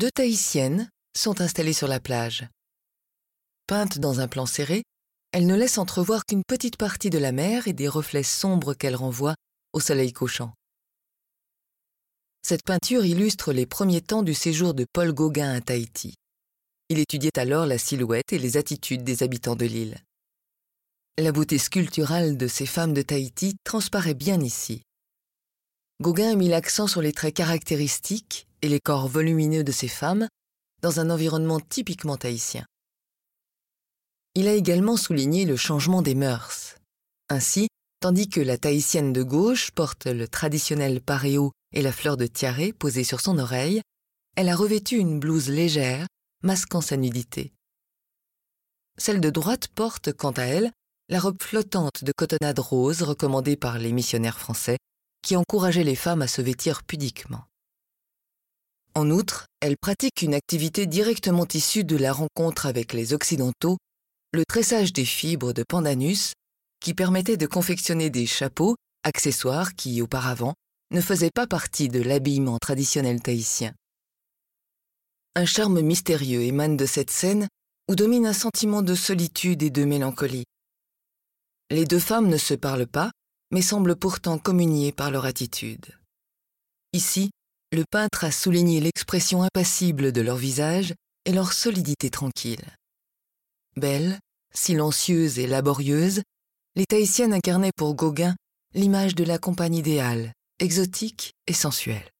deux Tahitiennes sont installées sur la plage. Peintes dans un plan serré, elles ne laissent entrevoir qu'une petite partie de la mer et des reflets sombres qu'elles renvoient au soleil couchant. Cette peinture illustre les premiers temps du séjour de Paul Gauguin à Tahiti. Il étudiait alors la silhouette et les attitudes des habitants de l'île. La beauté sculpturale de ces femmes de Tahiti transparaît bien ici. Gauguin a mis l'accent sur les traits caractéristiques et les corps volumineux de ces femmes dans un environnement typiquement tahitien. Il a également souligné le changement des mœurs. Ainsi, tandis que la tahitienne de gauche porte le traditionnel paréo et la fleur de tiare posée sur son oreille, elle a revêtu une blouse légère, masquant sa nudité. Celle de droite porte, quant à elle, la robe flottante de cotonnade rose recommandée par les missionnaires français, qui encourageaient les femmes à se vêtir pudiquement. En outre, elle pratique une activité directement issue de la rencontre avec les Occidentaux, le tressage des fibres de pandanus, qui permettait de confectionner des chapeaux, accessoires qui, auparavant, ne faisaient pas partie de l'habillement traditionnel tahitien. Un charme mystérieux émane de cette scène où domine un sentiment de solitude et de mélancolie. Les deux femmes ne se parlent pas, mais semblent pourtant communier par leur attitude. Ici, le peintre a souligné l'expression impassible de leur visage et leur solidité tranquille. Belles, silencieuses et laborieuses, les Tahitiennes incarnaient pour Gauguin l'image de la compagne idéale, exotique et sensuelle.